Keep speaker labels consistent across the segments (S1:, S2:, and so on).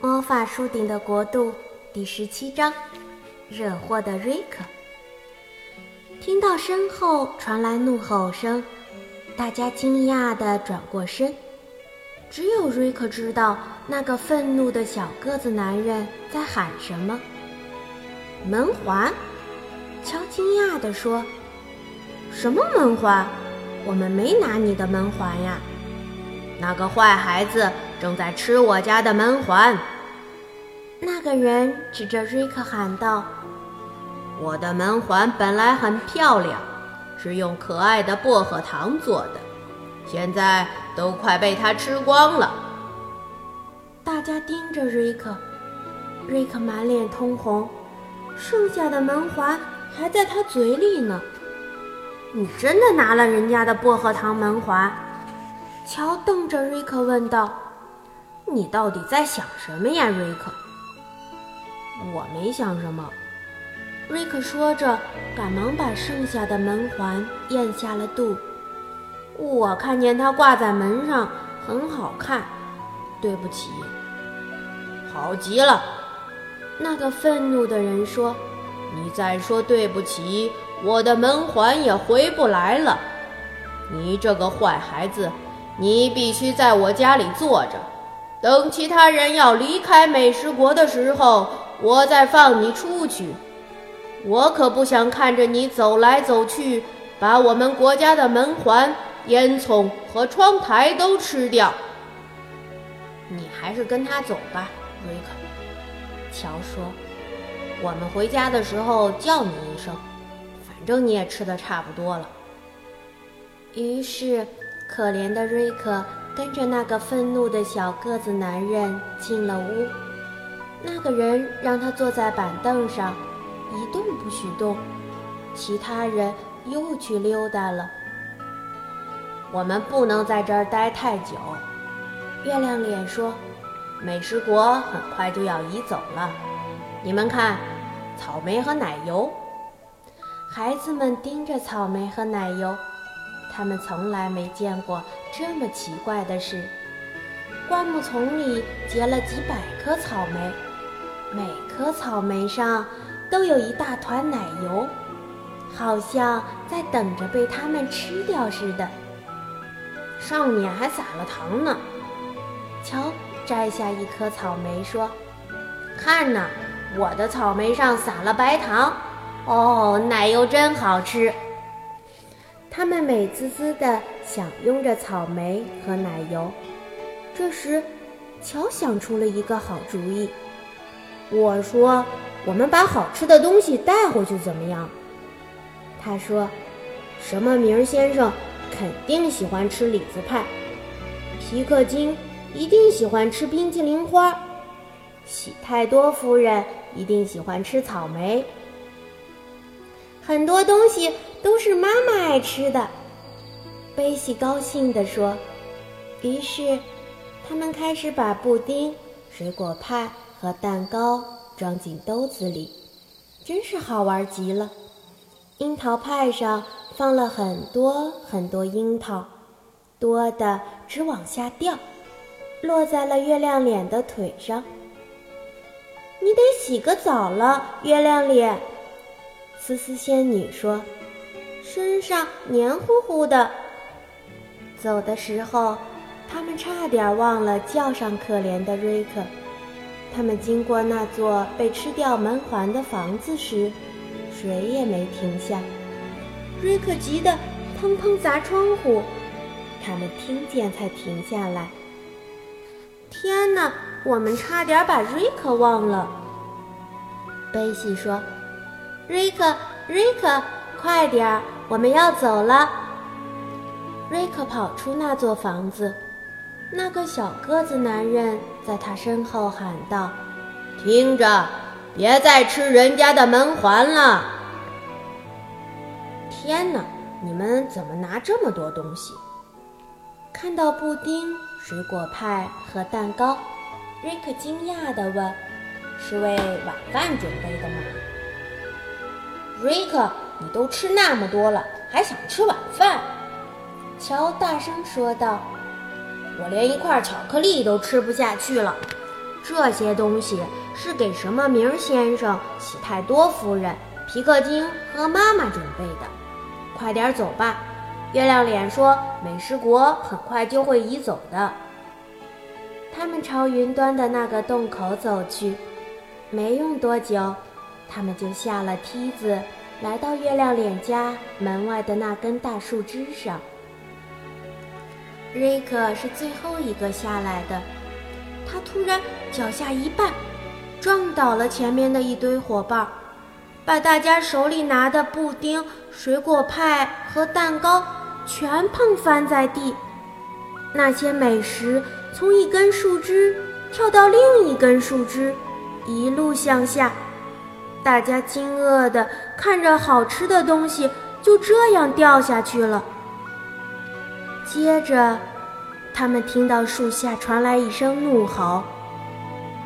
S1: 魔法树顶的国度第十七章：惹祸的瑞克。听到身后传来怒吼声，大家惊讶地转过身。只有瑞克知道那个愤怒的小个子男人在喊什么。门环，乔惊讶地说：“什么门环？我们没拿你的门环呀！”
S2: 那个坏孩子正在吃我家的门环。
S1: 那个人指着瑞克喊道：“
S2: 我的门环本来很漂亮，是用可爱的薄荷糖做的，现在都快被他吃光了。”
S1: 大家盯着瑞克，瑞克满脸通红，剩下的门环还在他嘴里呢。你真的拿了人家的薄荷糖门环？乔瞪着瑞克问道：“你到底在想什么呀，瑞克？”
S3: 我没想什么，
S1: 瑞克说着，赶忙把剩下的门环咽下了肚。
S3: 我看见它挂在门上，很好看。对不起，
S2: 好极了。
S1: 那个愤怒的人说：“
S2: 你再说对不起，我的门环也回不来了。你这个坏孩子！”你必须在我家里坐着，等其他人要离开美食国的时候，我再放你出去。我可不想看着你走来走去，把我们国家的门环、烟囱和窗台都吃掉。
S3: 你还是跟他走吧，瑞克。乔说：“我们回家的时候叫你一声，反正你也吃的差不多了。”
S1: 于是。可怜的瑞克跟着那个愤怒的小个子男人进了屋。那个人让他坐在板凳上，一动不许动。其他人又去溜达了。
S3: 我们不能在这儿待太久，
S1: 月亮脸说：“
S3: 美食国很快就要移走了。你们看，草莓和奶油。”
S1: 孩子们盯着草莓和奶油。他们从来没见过这么奇怪的事。灌木丛里结了几百颗草莓，每颗草莓上都有一大团奶油，好像在等着被它们吃掉似的。
S3: 上面还撒了糖呢。
S1: 瞧，摘下一颗草莓说：“
S3: 看呐，我的草莓上撒了白糖。哦，奶油真好吃。”
S1: 他们美滋滋地享用着草莓和奶油。这时，乔想出了一个好主意。
S3: 我说：“我们把好吃的东西带回去怎么样？”
S1: 他说：“
S3: 什么名先生肯定喜欢吃李子派，皮克金一定喜欢吃冰淇淋花，喜太多夫人一定喜欢吃草莓。”
S1: 很多东西都是妈妈爱吃的，贝西高兴地说。于是，他们开始把布丁、水果派和蛋糕装进兜子里，真是好玩极了。樱桃派上放了很多很多樱桃，多的直往下掉，落在了月亮脸的腿上。你得洗个澡了，月亮脸。思思仙女说：“身上黏糊糊的。”走的时候，他们差点忘了叫上可怜的瑞克。他们经过那座被吃掉门环的房子时，谁也没停下。瑞克急得砰砰砸窗户，他们听见才停下来。天哪，我们差点把瑞克忘了。贝西说。瑞克，瑞克，快点儿，我们要走了。瑞克跑出那座房子，那个小个子男人在他身后喊道：“
S2: 听着，别再吃人家的门环了！”
S3: 天哪，你们怎么拿这么多东西？
S1: 看到布丁、水果派和蛋糕，瑞克惊讶地问：“
S3: 是为晚饭准备的吗？”瑞克，你都吃那么多了，还想吃晚饭？
S1: 乔大声说道：“
S3: 我连一块巧克力都吃不下去了。”这些东西是给什么名先生、喜太多夫人、皮克金和妈妈准备的。快点走吧！月亮脸说：“美食国很快就会移走的。”他们朝云端的那个洞口走去，没用多久，他们就下了梯子，来到月亮脸家门外的那根大树枝上。瑞克是最后一个下来的，他突然脚下一绊，撞倒了前面的一堆伙伴，把大家手里拿的布丁、水果派和蛋糕全碰翻在地。那些美食从一根树枝跳到另一根树枝，一路向下，大家惊愕地看着好吃的东西就这样掉下去了。接着，他们听到树下传来一声怒吼：“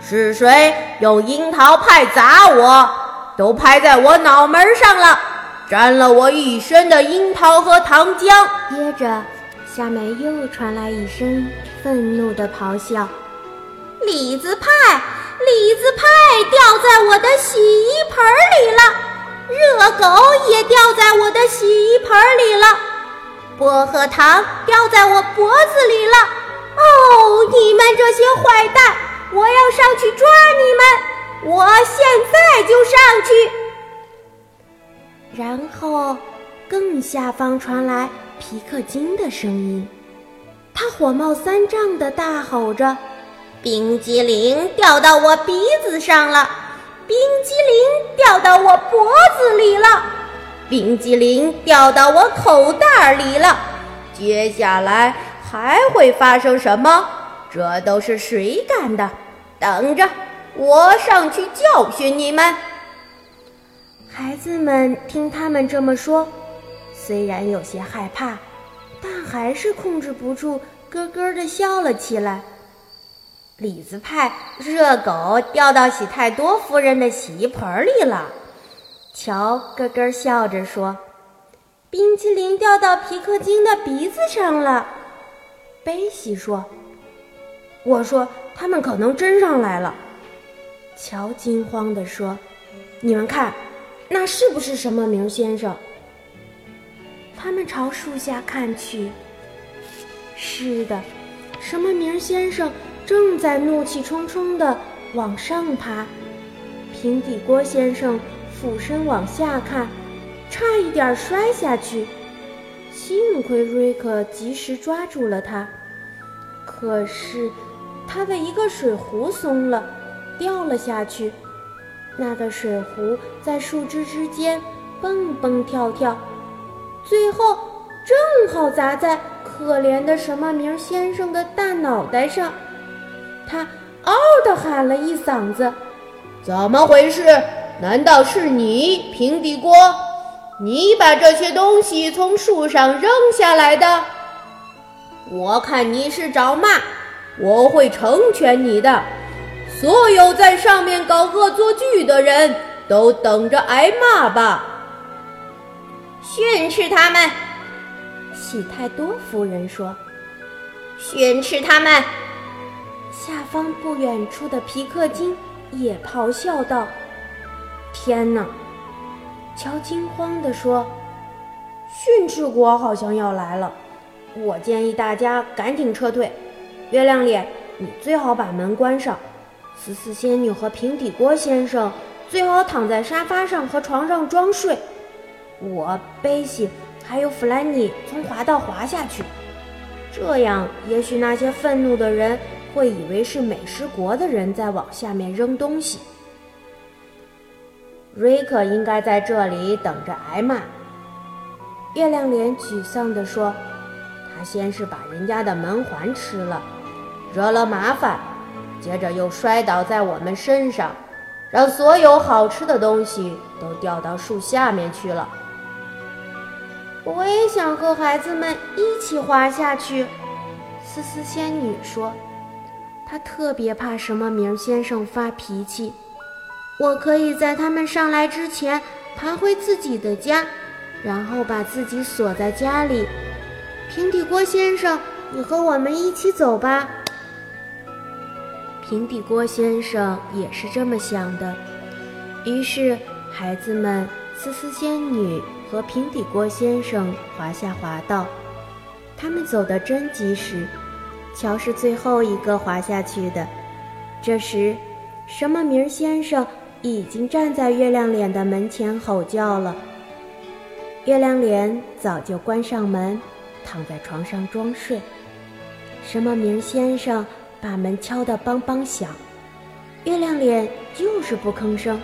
S2: 是谁用樱桃派砸我？都拍在我脑门上了，沾了我一身的樱桃和糖浆！”
S3: 接着，下面又传来一声愤怒的咆哮：“李子派，李子派掉在我的洗衣盆里了，热狗也掉在我的洗衣盆里了。”薄荷糖掉在我脖子里了！哦，你们这些坏蛋，我要上去抓你们！我现在就上去。然后，更下方传来皮克金的声音，他火冒三丈的大吼着：“冰激凌掉到我鼻子上了，冰激凌掉到我脖子里。”冰激凌掉到我口袋里了，
S2: 接下来还会发生什么？这都是谁干的？等着，我上去教训你们！
S3: 孩子们听他们这么说，虽然有些害怕，但还是控制不住咯咯地笑了起来。李子派热狗掉到喜太多夫人的洗衣盆里了。乔咯咯笑着说：“冰淇淋掉到皮克金的鼻子上了。”贝西说：“我说他们可能真上来了。”乔惊慌地说：“你们看，那是不是什么名先生？”他们朝树下看去，是的，什么名先生正在怒气冲冲地往上爬。平底锅先生。俯身往下看，差一点摔下去。幸亏瑞克及时抓住了他，可是他的一个水壶松了，掉了下去。那个水壶在树枝之间蹦蹦跳跳，最后正好砸在可怜的什么名先生的大脑袋上。他嗷地喊了一嗓子：“
S2: 怎么回事？”难道是你，平底锅？你把这些东西从树上扔下来的？我看你是找骂，我会成全你的。所有在上面搞恶作剧的人都等着挨骂吧！
S1: 训斥他们！
S3: 喜太多夫人说：“
S1: 训斥他们！”
S3: 下方不远处的皮克金也咆哮道。天哪！乔惊慌地说：“训斥国好像要来了，我建议大家赶紧撤退。月亮脸，你最好把门关上。思思仙女和平底锅先生最好躺在沙发上和床上装睡。我、贝西还有弗兰尼从滑道滑下去，这样也许那些愤怒的人会以为是美食国的人在往下面扔东西。”瑞克应该在这里等着挨骂。月亮脸沮丧地说：“他先是把人家的门环吃了，惹了麻烦，接着又摔倒在我们身上，让所有好吃的东西都掉到树下面去了。”我也想和孩子们一起滑下去，思思仙女说：“她特别怕什么名先生发脾气。”我可以在他们上来之前爬回自己的家，然后把自己锁在家里。平底锅先生，你和我们一起走吧。平底锅先生也是这么想的。于是，孩子们思思仙女和平底锅先生滑下滑道，他们走得真及时。乔是最后一个滑下去的。这时，什么名先生已经站在月亮脸的门前吼叫了。月亮脸早就关上门，躺在床上装睡。什么名先生把门敲得梆梆响，月亮脸就是不吭声。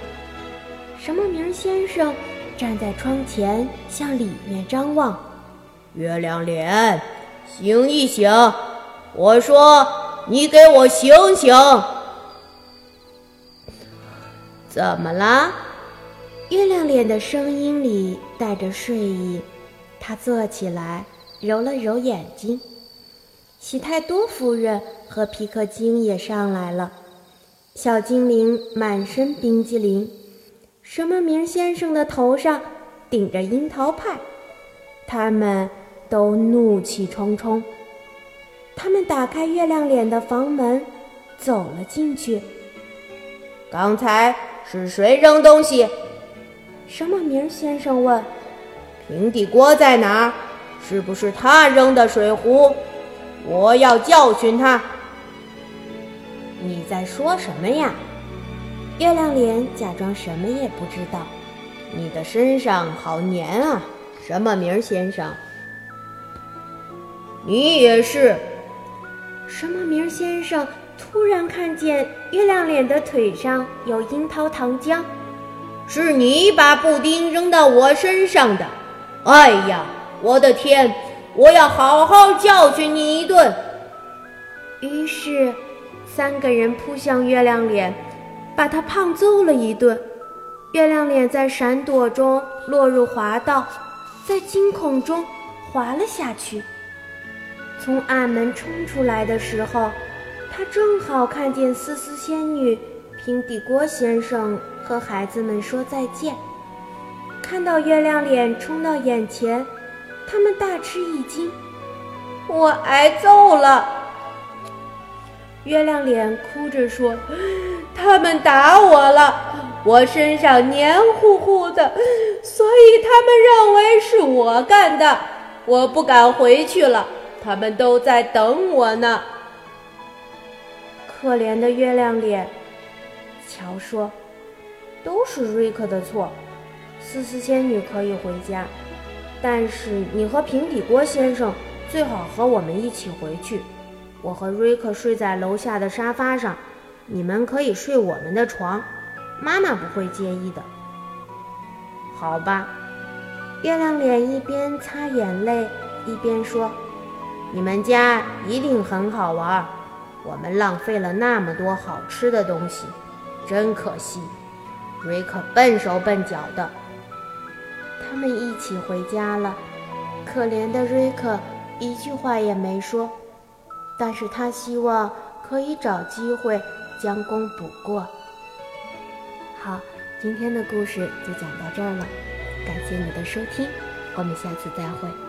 S3: 什么名先生站在窗前向里面张望，
S2: 月亮脸，醒一醒！我说你给我醒醒！怎么了？
S3: 月亮脸的声音里带着睡意，他坐起来，揉了揉眼睛。喜太多夫人和皮克精也上来了，小精灵满身冰激凌。什么名先生的头上顶着樱桃派，他们都怒气冲冲。他们打开月亮脸的房门，走了进去。
S2: 刚才是谁扔东西？
S3: 什么名先生问：“
S2: 平底锅在哪儿？是不是他扔的水壶？我要教训他。”
S3: 你在说什么呀？月亮脸假装什么也不知道。
S2: 你的身上好黏啊，什么名先生？你也是。
S3: 什么名先生突然看见月亮脸的腿上有樱桃糖浆。
S2: 是你把布丁扔到我身上的！哎呀，我的天！我要好好教训你一顿。
S3: 于是，三个人扑向月亮脸，把他胖揍了一顿。月亮脸在闪躲中落入滑道，在惊恐中滑了下去。从暗门冲出来的时候，他正好看见思思仙女。平底锅先生和孩子们说再见，看到月亮脸冲到眼前，他们大吃一惊。
S2: 我挨揍了！
S3: 月亮脸哭着说：“
S2: 他们打我了，我身上黏糊糊的，所以他们认为是我干的。我不敢回去了，他们都在等我呢。”
S3: 可怜的月亮脸。乔说：“都是瑞克的错。思思仙女可以回家，但是你和平底锅先生最好和我们一起回去。我和瑞克睡在楼下的沙发上，你们可以睡我们的床，妈妈不会介意的。好吧？”月亮脸一边擦眼泪一边说：“你们家一定很好玩，我们浪费了那么多好吃的东西。”真可惜，瑞克笨手笨脚的。他们一起回家了，可怜的瑞克一句话也没说，但是他希望可以找机会将功补过。好，今天的故事就讲到这儿了，感谢你的收听，我们下次再会。